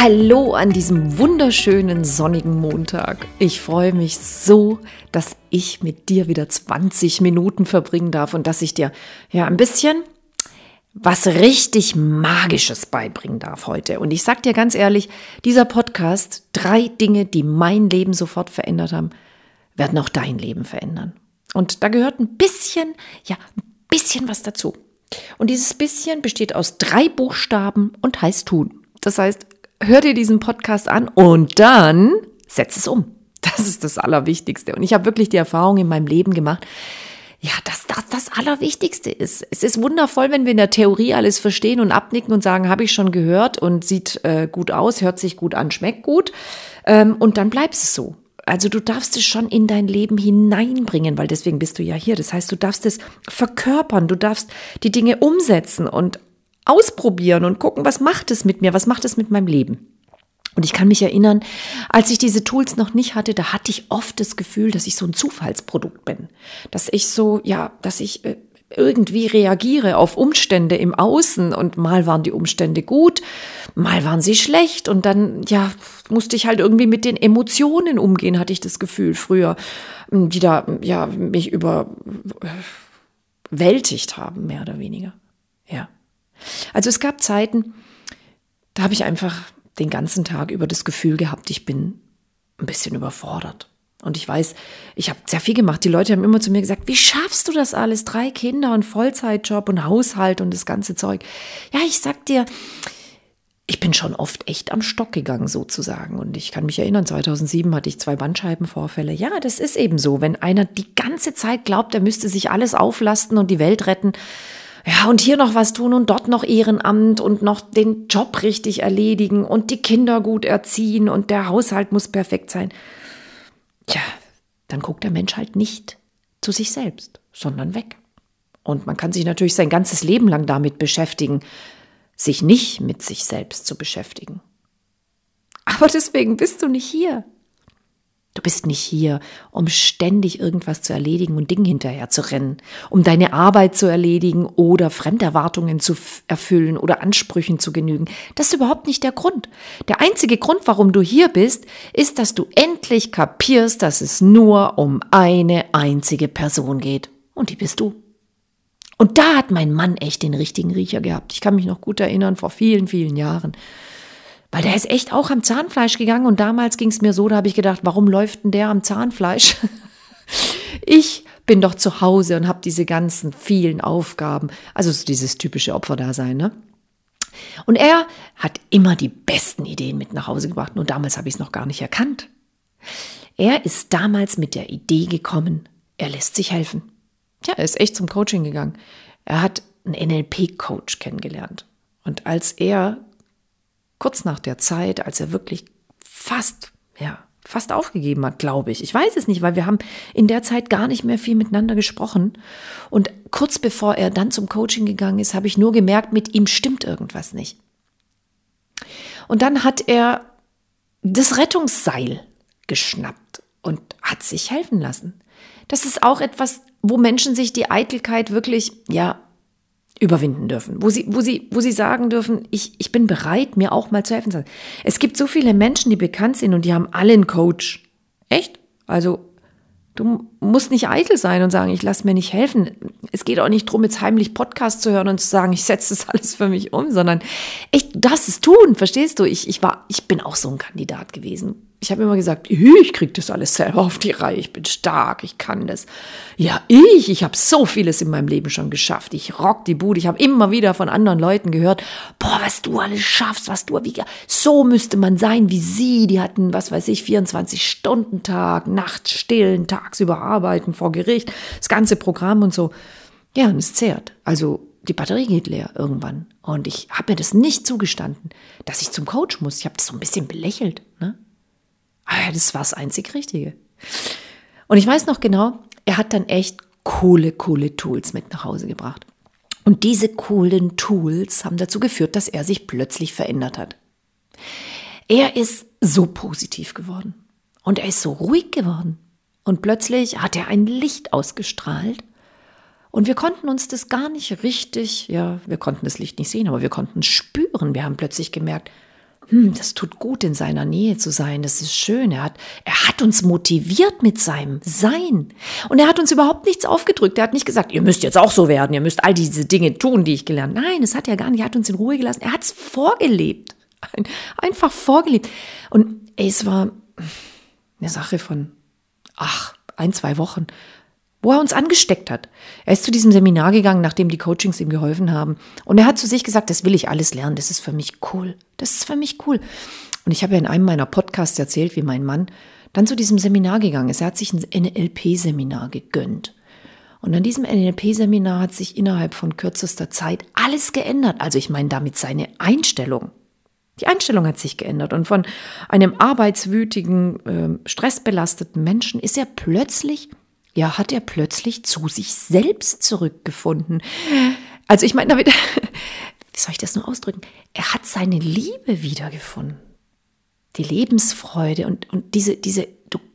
Hallo an diesem wunderschönen sonnigen Montag. Ich freue mich so, dass ich mit dir wieder 20 Minuten verbringen darf und dass ich dir ja ein bisschen was richtig Magisches beibringen darf heute. Und ich sag dir ganz ehrlich, dieser Podcast, drei Dinge, die mein Leben sofort verändert haben, werden auch dein Leben verändern. Und da gehört ein bisschen, ja, ein bisschen was dazu. Und dieses bisschen besteht aus drei Buchstaben und heißt tun. Das heißt, hör dir diesen Podcast an und dann setz es um. Das ist das Allerwichtigste. Und ich habe wirklich die Erfahrung in meinem Leben gemacht, ja, dass das das Allerwichtigste ist. Es ist wundervoll, wenn wir in der Theorie alles verstehen und abnicken und sagen, habe ich schon gehört und sieht äh, gut aus, hört sich gut an, schmeckt gut. Ähm, und dann bleibst es so. Also du darfst es schon in dein Leben hineinbringen, weil deswegen bist du ja hier. Das heißt, du darfst es verkörpern, du darfst die Dinge umsetzen und ausprobieren und gucken, was macht es mit mir, was macht es mit meinem Leben. Und ich kann mich erinnern, als ich diese Tools noch nicht hatte, da hatte ich oft das Gefühl, dass ich so ein Zufallsprodukt bin. Dass ich so, ja, dass ich äh, irgendwie reagiere auf Umstände im Außen und mal waren die Umstände gut, mal waren sie schlecht und dann, ja, musste ich halt irgendwie mit den Emotionen umgehen, hatte ich das Gefühl früher, die da, ja, mich überwältigt haben, mehr oder weniger. Ja. Also es gab Zeiten, da habe ich einfach den ganzen Tag über das Gefühl gehabt, ich bin ein bisschen überfordert. Und ich weiß, ich habe sehr viel gemacht. Die Leute haben immer zu mir gesagt, wie schaffst du das alles? Drei Kinder und Vollzeitjob und Haushalt und das ganze Zeug. Ja, ich sag dir, ich bin schon oft echt am Stock gegangen sozusagen. Und ich kann mich erinnern, 2007 hatte ich zwei Bandscheibenvorfälle. Ja, das ist eben so. Wenn einer die ganze Zeit glaubt, er müsste sich alles auflasten und die Welt retten, ja, und hier noch was tun und dort noch Ehrenamt und noch den Job richtig erledigen und die Kinder gut erziehen und der Haushalt muss perfekt sein. Tja, dann guckt der Mensch halt nicht zu sich selbst, sondern weg. Und man kann sich natürlich sein ganzes Leben lang damit beschäftigen, sich nicht mit sich selbst zu beschäftigen. Aber deswegen bist du nicht hier. Du bist nicht hier, um ständig irgendwas zu erledigen und Dingen hinterher zu rennen, um deine Arbeit zu erledigen oder Fremderwartungen zu erfüllen oder Ansprüchen zu genügen. Das ist überhaupt nicht der Grund. Der einzige Grund, warum du hier bist, ist, dass du endlich kapierst, dass es nur um eine einzige Person geht. Und die bist du. Und da hat mein Mann echt den richtigen Riecher gehabt. Ich kann mich noch gut erinnern, vor vielen, vielen Jahren. Weil der ist echt auch am Zahnfleisch gegangen und damals ging es mir so, da habe ich gedacht, warum läuft denn der am Zahnfleisch? ich bin doch zu Hause und habe diese ganzen vielen Aufgaben, also dieses typische Opferdasein, ne? Und er hat immer die besten Ideen mit nach Hause gebracht. Nur damals habe ich es noch gar nicht erkannt. Er ist damals mit der Idee gekommen, er lässt sich helfen. Ja, er ist echt zum Coaching gegangen. Er hat einen NLP-Coach kennengelernt. Und als er kurz nach der Zeit, als er wirklich fast, ja, fast aufgegeben hat, glaube ich. Ich weiß es nicht, weil wir haben in der Zeit gar nicht mehr viel miteinander gesprochen. Und kurz bevor er dann zum Coaching gegangen ist, habe ich nur gemerkt, mit ihm stimmt irgendwas nicht. Und dann hat er das Rettungsseil geschnappt und hat sich helfen lassen. Das ist auch etwas, wo Menschen sich die Eitelkeit wirklich, ja, überwinden dürfen, wo sie, wo sie, wo sie sagen dürfen, ich, ich bin bereit, mir auch mal zu helfen. Es gibt so viele Menschen, die bekannt sind und die haben alle einen Coach. Echt? Also du musst nicht eitel sein und sagen, ich lasse mir nicht helfen. Es geht auch nicht darum, jetzt heimlich Podcast zu hören und zu sagen, ich setze das alles für mich um, sondern echt, das ist tun, verstehst du? Ich, ich war, ich bin auch so ein Kandidat gewesen ich habe immer gesagt, ich krieg das alles selber auf die Reihe, ich bin stark, ich kann das. Ja, ich, ich habe so vieles in meinem Leben schon geschafft. Ich rock die Bude. Ich habe immer wieder von anderen Leuten gehört, boah, was du alles schaffst, was du, wie, so müsste man sein wie sie. Die hatten, was weiß ich, 24 Stunden Tag, nachts stillen, tagsüber arbeiten vor Gericht, das ganze Programm und so. Ja, und es zehrt. Also die Batterie geht leer irgendwann. Und ich habe mir das nicht zugestanden, dass ich zum Coach muss. Ich habe das so ein bisschen belächelt. Ja, das war das einzig Richtige. Und ich weiß noch genau, er hat dann echt coole, coole Tools mit nach Hause gebracht. Und diese coolen Tools haben dazu geführt, dass er sich plötzlich verändert hat. Er ist so positiv geworden und er ist so ruhig geworden. Und plötzlich hat er ein Licht ausgestrahlt und wir konnten uns das gar nicht richtig, ja, wir konnten das Licht nicht sehen, aber wir konnten es spüren. Wir haben plötzlich gemerkt, hm, das tut gut, in seiner Nähe zu sein. Das ist schön. Er hat, er hat uns motiviert mit seinem Sein. Und er hat uns überhaupt nichts aufgedrückt. Er hat nicht gesagt, ihr müsst jetzt auch so werden. Ihr müsst all diese Dinge tun, die ich gelernt habe. Nein, das hat er gar nicht. Er hat uns in Ruhe gelassen. Er hat es vorgelebt. Ein, einfach vorgelebt. Und es war eine Sache von, ach, ein, zwei Wochen wo er uns angesteckt hat. Er ist zu diesem Seminar gegangen, nachdem die Coachings ihm geholfen haben. Und er hat zu sich gesagt, das will ich alles lernen, das ist für mich cool. Das ist für mich cool. Und ich habe ja in einem meiner Podcasts erzählt, wie mein Mann dann zu diesem Seminar gegangen ist. Er hat sich ein NLP-Seminar gegönnt. Und an diesem NLP-Seminar hat sich innerhalb von kürzester Zeit alles geändert. Also ich meine damit seine Einstellung. Die Einstellung hat sich geändert und von einem arbeitswütigen, äh, stressbelasteten Menschen ist er plötzlich ja, hat er plötzlich zu sich selbst zurückgefunden. Also ich meine damit, wie soll ich das nur ausdrücken? Er hat seine Liebe wiedergefunden. Die Lebensfreude und, und diese, diese,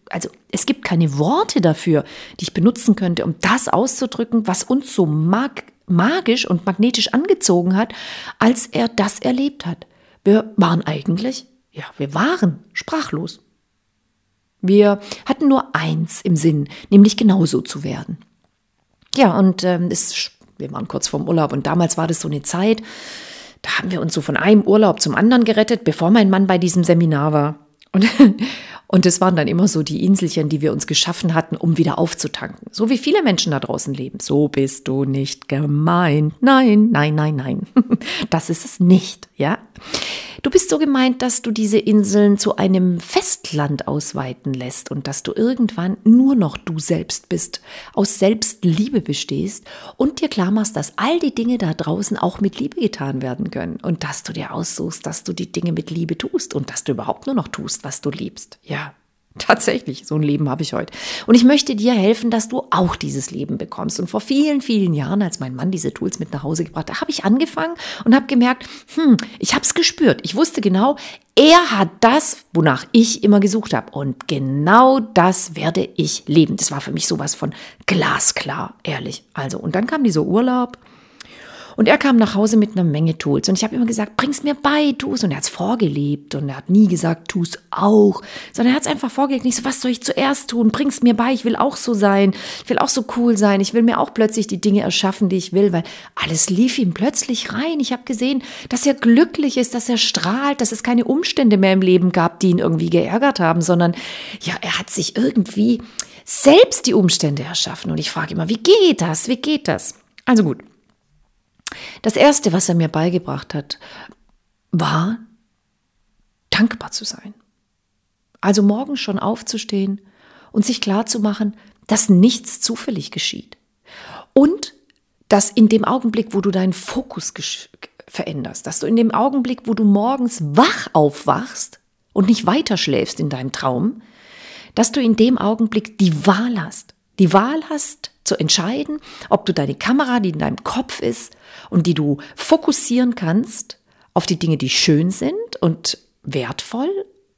also es gibt keine Worte dafür, die ich benutzen könnte, um das auszudrücken, was uns so mag, magisch und magnetisch angezogen hat, als er das erlebt hat. Wir waren eigentlich, ja, wir waren sprachlos. Wir hatten nur eins im Sinn, nämlich genauso zu werden. Ja, und ähm, es, wir waren kurz vorm Urlaub und damals war das so eine Zeit, da haben wir uns so von einem Urlaub zum anderen gerettet, bevor mein Mann bei diesem Seminar war. Und, und es waren dann immer so die Inselchen, die wir uns geschaffen hatten, um wieder aufzutanken. So wie viele Menschen da draußen leben. So bist du nicht gemeint. Nein, nein, nein, nein. Das ist es nicht, ja. Du bist so gemeint, dass du diese Inseln zu einem Festland ausweiten lässt und dass du irgendwann nur noch du selbst bist, aus Selbstliebe bestehst und dir klar machst, dass all die Dinge da draußen auch mit Liebe getan werden können und dass du dir aussuchst, dass du die Dinge mit Liebe tust und dass du überhaupt nur noch tust, was du liebst. Ja, Tatsächlich, so ein Leben habe ich heute. Und ich möchte dir helfen, dass du auch dieses Leben bekommst. Und vor vielen, vielen Jahren, als mein Mann diese Tools mit nach Hause gebracht hat, habe ich angefangen und habe gemerkt, hm, ich habe es gespürt. Ich wusste genau, er hat das, wonach ich immer gesucht habe. Und genau das werde ich leben. Das war für mich sowas von glasklar, ehrlich. Also, und dann kam dieser Urlaub und er kam nach Hause mit einer Menge Tools. Und ich habe immer gesagt, bring's mir bei, tu's. Und er hat's vorgelebt. Und er hat nie gesagt, tu's auch. Sondern er hat's einfach vorgelegt. Nicht so, was soll ich zuerst tun? Bring's mir bei. Ich will auch so sein. Ich will auch so cool sein. Ich will mir auch plötzlich die Dinge erschaffen, die ich will. Weil alles lief ihm plötzlich rein. Ich habe gesehen, dass er glücklich ist, dass er strahlt, dass es keine Umstände mehr im Leben gab, die ihn irgendwie geärgert haben. Sondern, ja, er hat sich irgendwie selbst die Umstände erschaffen. Und ich frage immer, wie geht das? Wie geht das? Also gut. Das Erste, was er mir beigebracht hat, war dankbar zu sein. Also morgens schon aufzustehen und sich klar zu machen, dass nichts zufällig geschieht. Und dass in dem Augenblick, wo du deinen Fokus veränderst, dass du in dem Augenblick, wo du morgens wach aufwachst und nicht weiter schläfst in deinem Traum, dass du in dem Augenblick die Wahl hast. Die Wahl hast, zu entscheiden, ob du deine Kamera, die in deinem Kopf ist und die du fokussieren kannst auf die Dinge, die schön sind und wertvoll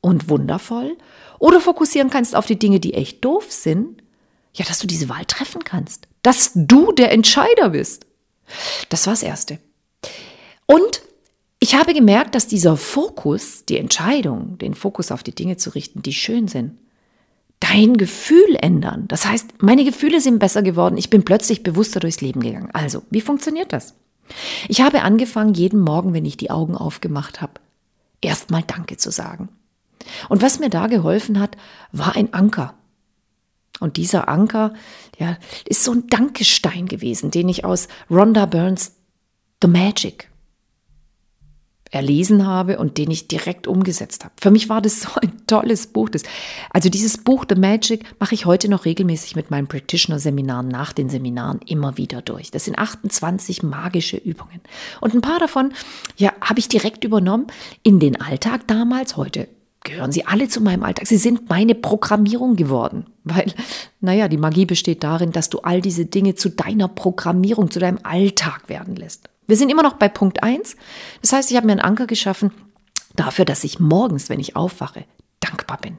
und wundervoll, oder fokussieren kannst auf die Dinge, die echt doof sind, ja, dass du diese Wahl treffen kannst, dass du der Entscheider bist. Das war das Erste. Und ich habe gemerkt, dass dieser Fokus, die Entscheidung, den Fokus auf die Dinge zu richten, die schön sind, dein Gefühl ändern. Das heißt, meine Gefühle sind besser geworden. Ich bin plötzlich bewusster durchs Leben gegangen. Also, wie funktioniert das? Ich habe angefangen, jeden Morgen, wenn ich die Augen aufgemacht habe, erstmal Danke zu sagen. Und was mir da geholfen hat, war ein Anker. Und dieser Anker, ja, ist so ein Dankestein gewesen, den ich aus Rhonda Burns The Magic erlesen habe und den ich direkt umgesetzt habe. Für mich war das so ein tolles Buch. Das, also dieses Buch The Magic mache ich heute noch regelmäßig mit meinen Practitioner-Seminaren nach den Seminaren immer wieder durch. Das sind 28 magische Übungen. Und ein paar davon, ja, habe ich direkt übernommen in den Alltag damals. Heute gehören sie alle zu meinem Alltag. Sie sind meine Programmierung geworden. Weil, naja, die Magie besteht darin, dass du all diese Dinge zu deiner Programmierung, zu deinem Alltag werden lässt. Wir sind immer noch bei Punkt eins. Das heißt, ich habe mir einen Anker geschaffen dafür, dass ich morgens, wenn ich aufwache, dankbar bin.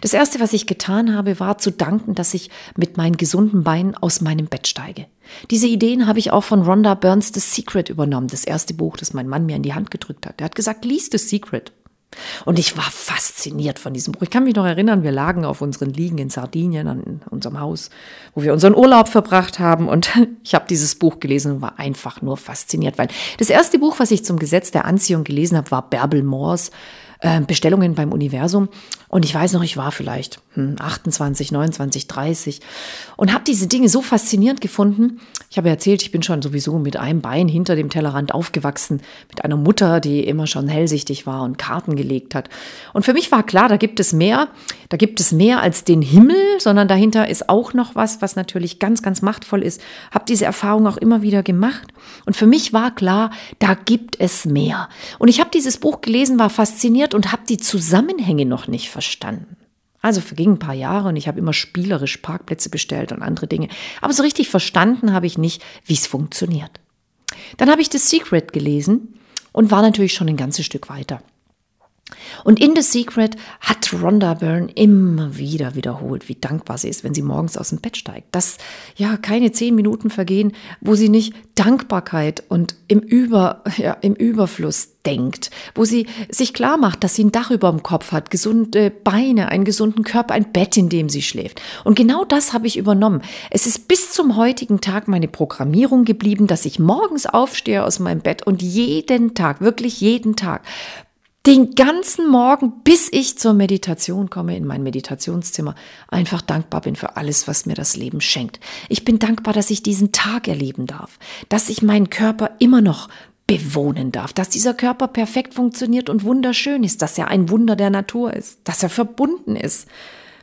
Das Erste, was ich getan habe, war zu danken, dass ich mit meinen gesunden Beinen aus meinem Bett steige. Diese Ideen habe ich auch von Rhonda Burns The Secret übernommen, das erste Buch, das mein Mann mir in die Hand gedrückt hat. Er hat gesagt, lies The Secret. Und ich war fasziniert von diesem Buch. Ich kann mich noch erinnern, wir lagen auf unseren Liegen in Sardinien an unserem Haus, wo wir unseren Urlaub verbracht haben. Und ich habe dieses Buch gelesen und war einfach nur fasziniert, weil das erste Buch, was ich zum Gesetz der Anziehung gelesen habe, war Bärbel Moors äh, Bestellungen beim Universum. Und ich weiß noch, ich war vielleicht hm, 28, 29, 30 und habe diese Dinge so faszinierend gefunden. Ich habe erzählt, ich bin schon sowieso mit einem Bein hinter dem Tellerrand aufgewachsen, mit einer Mutter, die immer schon hellsichtig war und Karten gelegt hat. Und für mich war klar, da gibt es mehr, da gibt es mehr als den Himmel, sondern dahinter ist auch noch was, was natürlich ganz, ganz machtvoll ist. Habe diese Erfahrung auch immer wieder gemacht. Und für mich war klar, da gibt es mehr. Und ich habe dieses Buch gelesen, war fasziniert und habe die Zusammenhänge noch nicht verstanden. Also vergingen ein paar Jahre und ich habe immer spielerisch Parkplätze bestellt und andere Dinge. Aber so richtig verstanden habe ich nicht, wie es funktioniert. Dann habe ich The Secret gelesen und war natürlich schon ein ganzes Stück weiter. Und in The Secret hat Rhonda Byrne immer wieder wiederholt, wie dankbar sie ist, wenn sie morgens aus dem Bett steigt. Dass ja keine zehn Minuten vergehen, wo sie nicht Dankbarkeit und im, Über, ja, im Überfluss denkt, wo sie sich klar macht, dass sie ein Dach über dem Kopf hat, gesunde Beine, einen gesunden Körper, ein Bett, in dem sie schläft. Und genau das habe ich übernommen. Es ist bis zum heutigen Tag meine Programmierung geblieben, dass ich morgens aufstehe aus meinem Bett und jeden Tag, wirklich jeden Tag, den ganzen Morgen, bis ich zur Meditation komme, in mein Meditationszimmer, einfach dankbar bin für alles, was mir das Leben schenkt. Ich bin dankbar, dass ich diesen Tag erleben darf, dass ich meinen Körper immer noch bewohnen darf, dass dieser Körper perfekt funktioniert und wunderschön ist, dass er ein Wunder der Natur ist, dass er verbunden ist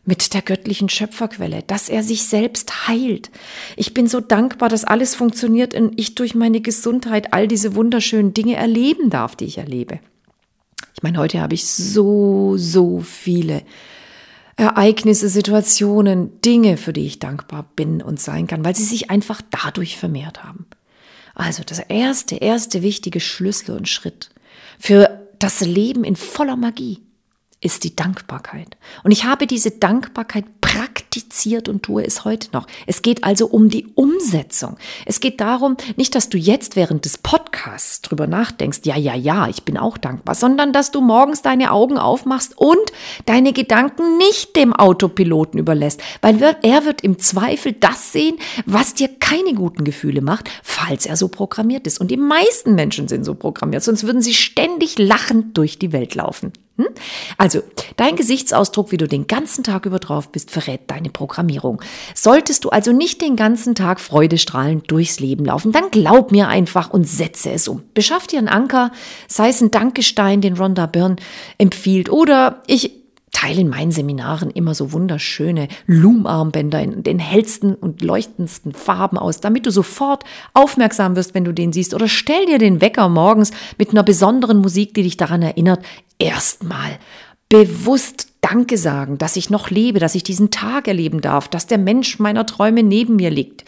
mit der göttlichen Schöpferquelle, dass er sich selbst heilt. Ich bin so dankbar, dass alles funktioniert und ich durch meine Gesundheit all diese wunderschönen Dinge erleben darf, die ich erlebe. Ich meine, heute habe ich so, so viele Ereignisse, Situationen, Dinge, für die ich dankbar bin und sein kann, weil sie sich einfach dadurch vermehrt haben. Also das erste, erste wichtige Schlüssel und Schritt für das Leben in voller Magie ist die Dankbarkeit. Und ich habe diese Dankbarkeit praktiziert und tue es heute noch. Es geht also um die Umsetzung. Es geht darum, nicht, dass du jetzt während des Podcasts drüber nachdenkst, ja, ja, ja, ich bin auch dankbar, sondern dass du morgens deine Augen aufmachst und deine Gedanken nicht dem Autopiloten überlässt, weil er wird im Zweifel das sehen, was dir keine guten Gefühle macht, falls er so programmiert ist. Und die meisten Menschen sind so programmiert, sonst würden sie ständig lachend durch die Welt laufen. Hm? Also, dein Gesichtsausdruck, wie du den ganzen Tag über drauf bist, verrät deine Programmierung. Solltest du also nicht den ganzen Tag freudestrahlend durchs Leben laufen, dann glaub mir einfach und setze es um. Beschaff dir einen Anker, sei es ein Dankestein, den Rhonda Byrne empfiehlt, oder ich teile in meinen Seminaren immer so wunderschöne Loom-Armbänder in den hellsten und leuchtendsten Farben aus, damit du sofort aufmerksam wirst, wenn du den siehst. Oder stell dir den Wecker morgens mit einer besonderen Musik, die dich daran erinnert, erstmal bewusst Danke sagen, dass ich noch lebe, dass ich diesen Tag erleben darf, dass der Mensch meiner Träume neben mir liegt.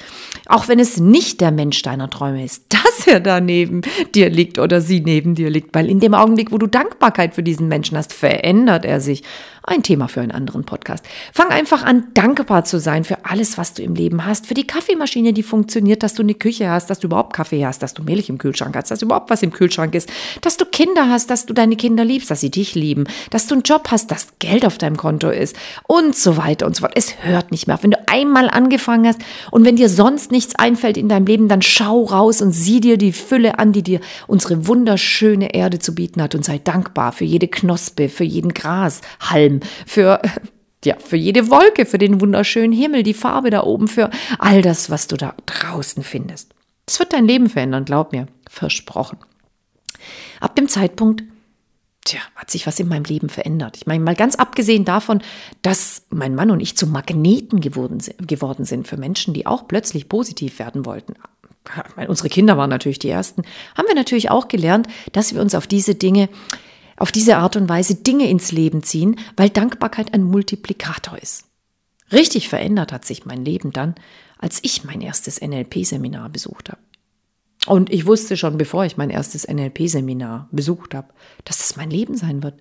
Auch wenn es nicht der Mensch deiner Träume ist, dass er da neben dir liegt oder sie neben dir liegt, weil in dem Augenblick, wo du Dankbarkeit für diesen Menschen hast, verändert er sich. Ein Thema für einen anderen Podcast. Fang einfach an, dankbar zu sein für alles, was du im Leben hast. Für die Kaffeemaschine, die funktioniert, dass du eine Küche hast, dass du überhaupt Kaffee hast, dass du Milch im Kühlschrank hast, dass überhaupt was im Kühlschrank ist, dass du Kinder hast, dass du deine Kinder liebst, dass sie dich lieben, dass du einen Job hast, dass Geld auf deinem Konto ist und so weiter und so fort. Es hört nicht mehr auf. Wenn du einmal angefangen hast und wenn dir sonst nichts einfällt in deinem Leben, dann schau raus und sieh dir die Fülle an, die dir unsere wunderschöne Erde zu bieten hat und sei dankbar für jede Knospe, für jeden Grashalm, für ja, für jede Wolke, für den wunderschönen Himmel, die Farbe da oben, für all das, was du da draußen findest. Das wird dein Leben verändern, glaub mir, versprochen. Ab dem Zeitpunkt, tja, hat sich was in meinem Leben verändert. Ich meine, mal ganz abgesehen davon, dass mein Mann und ich zu Magneten geworden, geworden sind für Menschen, die auch plötzlich positiv werden wollten. Meine, unsere Kinder waren natürlich die ersten, haben wir natürlich auch gelernt, dass wir uns auf diese Dinge auf diese Art und Weise Dinge ins Leben ziehen, weil Dankbarkeit ein Multiplikator ist. Richtig verändert hat sich mein Leben dann, als ich mein erstes NLP-Seminar besucht habe. Und ich wusste schon, bevor ich mein erstes NLP-Seminar besucht habe, dass das mein Leben sein wird.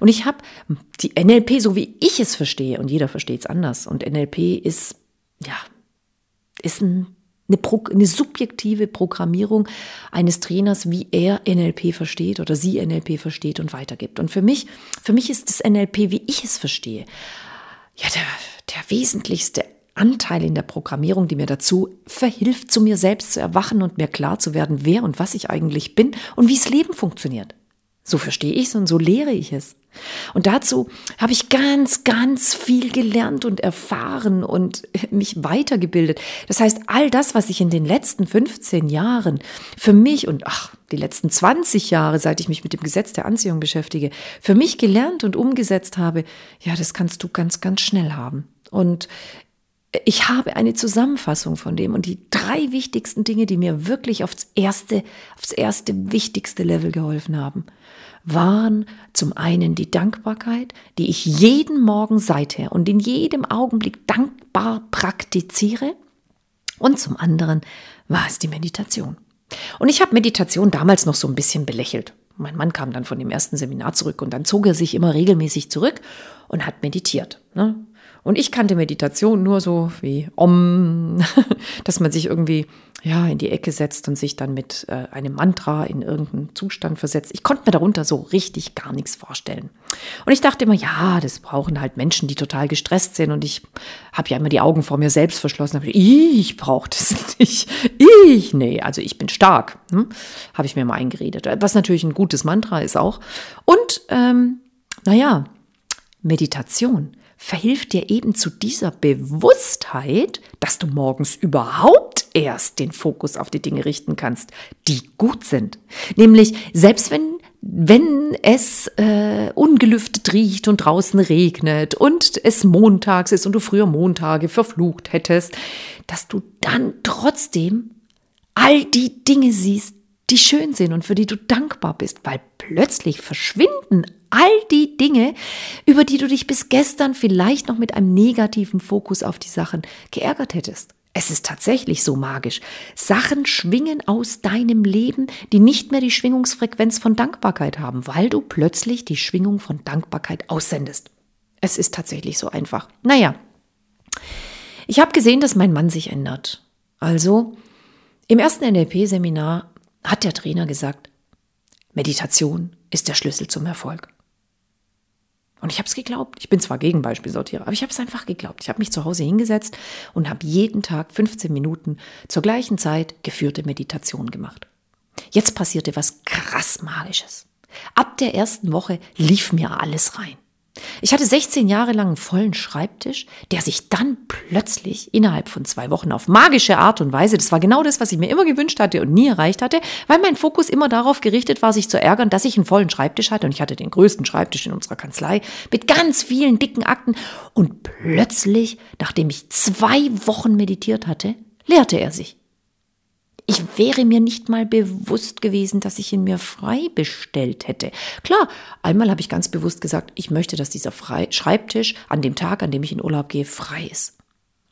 Und ich habe die NLP, so wie ich es verstehe, und jeder versteht es anders. Und NLP ist, ja, ist ein, eine, Pro, eine subjektive Programmierung eines Trainers, wie er NLP versteht oder sie NLP versteht und weitergibt. Und für mich, für mich ist das NLP, wie ich es verstehe, ja, der, der wesentlichste Anteil in der Programmierung, die mir dazu verhilft, zu mir selbst zu erwachen und mir klar zu werden, wer und was ich eigentlich bin und wie das Leben funktioniert. So verstehe ich es und so lehre ich es. Und dazu habe ich ganz, ganz viel gelernt und erfahren und mich weitergebildet. Das heißt, all das, was ich in den letzten 15 Jahren für mich und ach, die letzten 20 Jahre, seit ich mich mit dem Gesetz der Anziehung beschäftige, für mich gelernt und umgesetzt habe, ja, das kannst du ganz, ganz schnell haben. Und ich habe eine Zusammenfassung von dem und die drei wichtigsten Dinge, die mir wirklich aufs erste, aufs erste wichtigste Level geholfen haben, waren zum einen die Dankbarkeit, die ich jeden Morgen seither und in jedem Augenblick dankbar praktiziere. Und zum anderen war es die Meditation. Und ich habe Meditation damals noch so ein bisschen belächelt. Mein Mann kam dann von dem ersten Seminar zurück und dann zog er sich immer regelmäßig zurück und hat meditiert. Ne? Und ich kannte Meditation nur so wie Om, dass man sich irgendwie ja in die Ecke setzt und sich dann mit äh, einem Mantra in irgendeinen Zustand versetzt. Ich konnte mir darunter so richtig gar nichts vorstellen. Und ich dachte immer, ja, das brauchen halt Menschen, die total gestresst sind. Und ich habe ja immer die Augen vor mir selbst verschlossen. Ich brauche das nicht. Ich, nee, also ich bin stark. Hm? Habe ich mir mal eingeredet. Was natürlich ein gutes Mantra ist auch. Und ähm, naja, Meditation verhilft dir eben zu dieser Bewusstheit, dass du morgens überhaupt erst den Fokus auf die Dinge richten kannst, die gut sind. Nämlich, selbst wenn wenn es äh, ungelüftet riecht und draußen regnet und es montags ist und du früher Montage verflucht hättest, dass du dann trotzdem all die Dinge siehst, die schön sind und für die du dankbar bist, weil plötzlich verschwinden all die Dinge, über die du dich bis gestern vielleicht noch mit einem negativen Fokus auf die Sachen geärgert hättest. Es ist tatsächlich so magisch. Sachen schwingen aus deinem Leben, die nicht mehr die Schwingungsfrequenz von Dankbarkeit haben, weil du plötzlich die Schwingung von Dankbarkeit aussendest. Es ist tatsächlich so einfach. Naja, ich habe gesehen, dass mein Mann sich ändert. Also, im ersten NLP-Seminar hat der Trainer gesagt, Meditation ist der Schlüssel zum Erfolg. Und ich habe es geglaubt. Ich bin zwar Gegenbeispielsortierer, aber ich habe es einfach geglaubt. Ich habe mich zu Hause hingesetzt und habe jeden Tag 15 Minuten zur gleichen Zeit geführte Meditation gemacht. Jetzt passierte was krass Magisches. Ab der ersten Woche lief mir alles rein. Ich hatte 16 Jahre lang einen vollen Schreibtisch, der sich dann plötzlich innerhalb von zwei Wochen auf magische Art und Weise, das war genau das, was ich mir immer gewünscht hatte und nie erreicht hatte, weil mein Fokus immer darauf gerichtet war, sich zu ärgern, dass ich einen vollen Schreibtisch hatte und ich hatte den größten Schreibtisch in unserer Kanzlei mit ganz vielen dicken Akten und plötzlich, nachdem ich zwei Wochen meditiert hatte, leerte er sich. Ich wäre mir nicht mal bewusst gewesen, dass ich ihn mir frei bestellt hätte. Klar, einmal habe ich ganz bewusst gesagt, ich möchte, dass dieser frei Schreibtisch an dem Tag, an dem ich in Urlaub gehe, frei ist.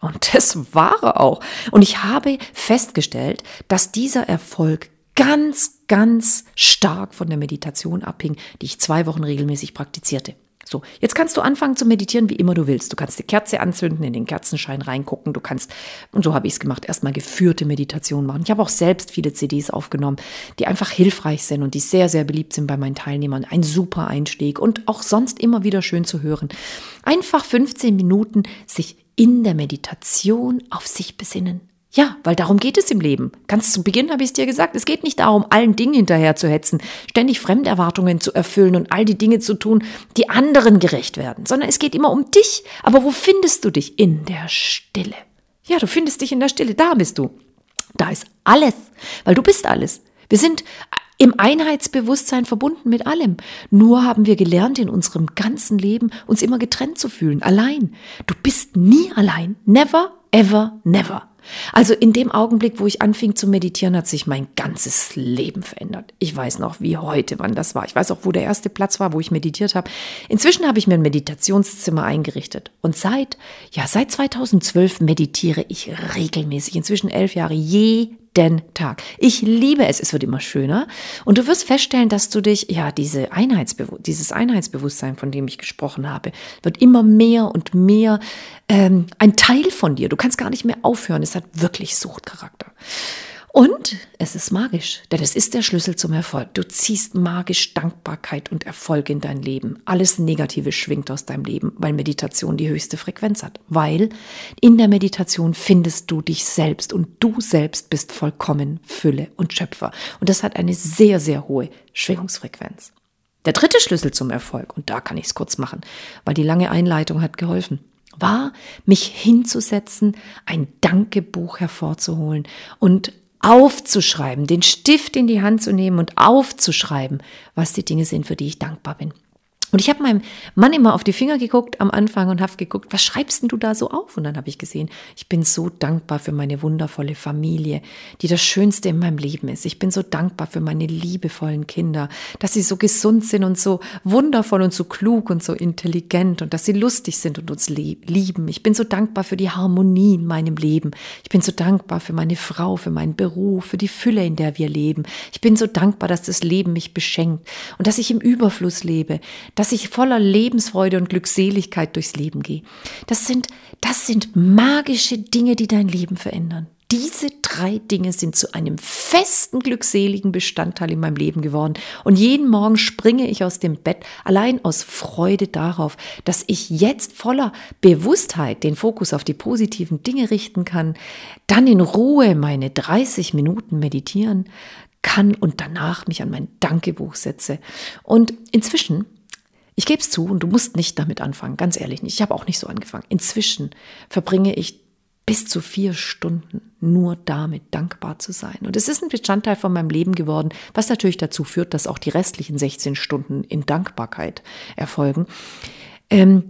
Und das war er auch. Und ich habe festgestellt, dass dieser Erfolg ganz, ganz stark von der Meditation abhing, die ich zwei Wochen regelmäßig praktizierte. So, jetzt kannst du anfangen zu meditieren, wie immer du willst. Du kannst die Kerze anzünden, in den Kerzenschein reingucken. Du kannst, und so habe ich es gemacht, erstmal geführte Meditation machen. Ich habe auch selbst viele CDs aufgenommen, die einfach hilfreich sind und die sehr, sehr beliebt sind bei meinen Teilnehmern. Ein super Einstieg und auch sonst immer wieder schön zu hören. Einfach 15 Minuten sich in der Meditation auf sich besinnen. Ja, weil darum geht es im Leben. Ganz zu Beginn habe ich es dir gesagt, es geht nicht darum, allen Dingen hinterher zu hetzen, ständig Fremderwartungen zu erfüllen und all die Dinge zu tun, die anderen gerecht werden, sondern es geht immer um dich. Aber wo findest du dich? In der Stille. Ja, du findest dich in der Stille, da bist du. Da ist alles, weil du bist alles. Wir sind im Einheitsbewusstsein verbunden mit allem. Nur haben wir gelernt, in unserem ganzen Leben uns immer getrennt zu fühlen, allein. Du bist nie allein. Never, ever, never. Also in dem Augenblick, wo ich anfing zu meditieren, hat sich mein ganzes Leben verändert. Ich weiß noch, wie heute, wann das war. Ich weiß auch, wo der erste Platz war, wo ich meditiert habe. Inzwischen habe ich mir ein Meditationszimmer eingerichtet. Und seit, ja, seit 2012 meditiere ich regelmäßig. Inzwischen elf Jahre, jeden Tag. Ich liebe es. Es wird immer schöner. Und du wirst feststellen, dass du dich, ja, diese Einheitsbewu dieses Einheitsbewusstsein, von dem ich gesprochen habe, wird immer mehr und mehr ähm, ein Teil von dir. Du kannst gar nicht mehr aufhören. Es hat wirklich Suchtcharakter. Und es ist magisch, denn es ist der Schlüssel zum Erfolg. Du ziehst magisch Dankbarkeit und Erfolg in dein Leben. Alles Negative schwingt aus deinem Leben, weil Meditation die höchste Frequenz hat. Weil in der Meditation findest du dich selbst und du selbst bist vollkommen Fülle und Schöpfer. Und das hat eine sehr, sehr hohe Schwingungsfrequenz. Der dritte Schlüssel zum Erfolg, und da kann ich es kurz machen, weil die lange Einleitung hat geholfen war, mich hinzusetzen, ein Dankebuch hervorzuholen und aufzuschreiben, den Stift in die Hand zu nehmen und aufzuschreiben, was die Dinge sind, für die ich dankbar bin. Und ich habe meinem Mann immer auf die Finger geguckt am Anfang und habe geguckt, was schreibst denn du da so auf? Und dann habe ich gesehen, ich bin so dankbar für meine wundervolle Familie, die das Schönste in meinem Leben ist. Ich bin so dankbar für meine liebevollen Kinder, dass sie so gesund sind und so wundervoll und so klug und so intelligent und dass sie lustig sind und uns lieben. Ich bin so dankbar für die Harmonie in meinem Leben. Ich bin so dankbar für meine Frau, für meinen Beruf, für die Fülle, in der wir leben. Ich bin so dankbar, dass das Leben mich beschenkt und dass ich im Überfluss lebe, dass dass ich voller Lebensfreude und Glückseligkeit durchs Leben gehe. Das sind, das sind magische Dinge, die dein Leben verändern. Diese drei Dinge sind zu einem festen, glückseligen Bestandteil in meinem Leben geworden. Und jeden Morgen springe ich aus dem Bett allein aus Freude darauf, dass ich jetzt voller Bewusstheit den Fokus auf die positiven Dinge richten kann, dann in Ruhe meine 30 Minuten meditieren kann und danach mich an mein Dankebuch setze. Und inzwischen ich gebe es zu und du musst nicht damit anfangen, ganz ehrlich nicht. Ich habe auch nicht so angefangen. Inzwischen verbringe ich bis zu vier Stunden nur damit dankbar zu sein. Und es ist ein Bestandteil von meinem Leben geworden, was natürlich dazu führt, dass auch die restlichen 16 Stunden in Dankbarkeit erfolgen. Ähm,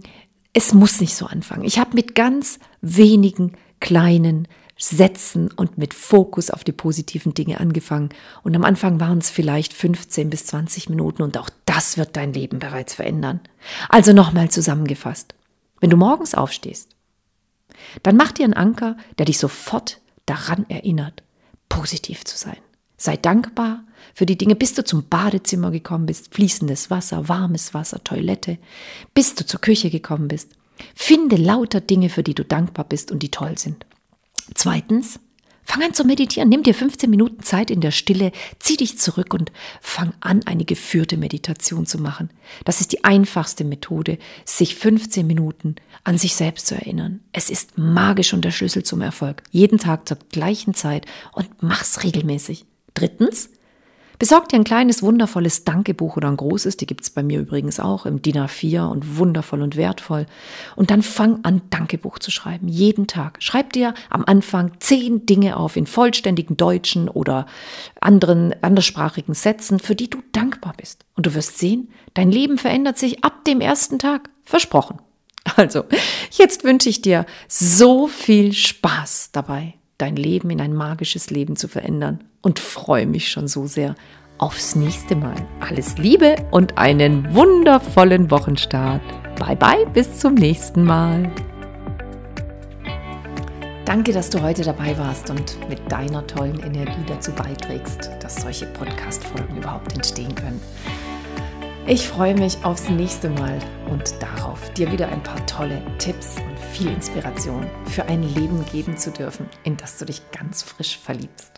es muss nicht so anfangen. Ich habe mit ganz wenigen kleinen setzen und mit Fokus auf die positiven Dinge angefangen. Und am Anfang waren es vielleicht 15 bis 20 Minuten und auch das wird dein Leben bereits verändern. Also nochmal zusammengefasst. Wenn du morgens aufstehst, dann mach dir einen Anker, der dich sofort daran erinnert, positiv zu sein. Sei dankbar für die Dinge, bis du zum Badezimmer gekommen bist, fließendes Wasser, warmes Wasser, Toilette, bis du zur Küche gekommen bist. Finde lauter Dinge, für die du dankbar bist und die toll sind. Zweitens, fang an zu meditieren. Nimm dir 15 Minuten Zeit in der Stille, zieh dich zurück und fang an, eine geführte Meditation zu machen. Das ist die einfachste Methode, sich 15 Minuten an sich selbst zu erinnern. Es ist magisch und der Schlüssel zum Erfolg. Jeden Tag zur gleichen Zeit und mach's regelmäßig. Drittens, Besorg dir ein kleines, wundervolles Dankebuch oder ein großes, die gibt's bei mir übrigens auch im DIN A4 und wundervoll und wertvoll. Und dann fang an, Dankebuch zu schreiben, jeden Tag. Schreib dir am Anfang zehn Dinge auf in vollständigen deutschen oder anderen, anderssprachigen Sätzen, für die du dankbar bist. Und du wirst sehen, dein Leben verändert sich ab dem ersten Tag. Versprochen. Also, jetzt wünsche ich dir so viel Spaß dabei dein Leben in ein magisches Leben zu verändern und freue mich schon so sehr aufs nächste Mal. Alles Liebe und einen wundervollen Wochenstart. Bye bye, bis zum nächsten Mal. Danke, dass du heute dabei warst und mit deiner tollen Energie dazu beiträgst, dass solche Podcast-Folgen überhaupt entstehen können. Ich freue mich aufs nächste Mal und darauf, dir wieder ein paar tolle Tipps und viel Inspiration für ein Leben geben zu dürfen, in das du dich ganz frisch verliebst.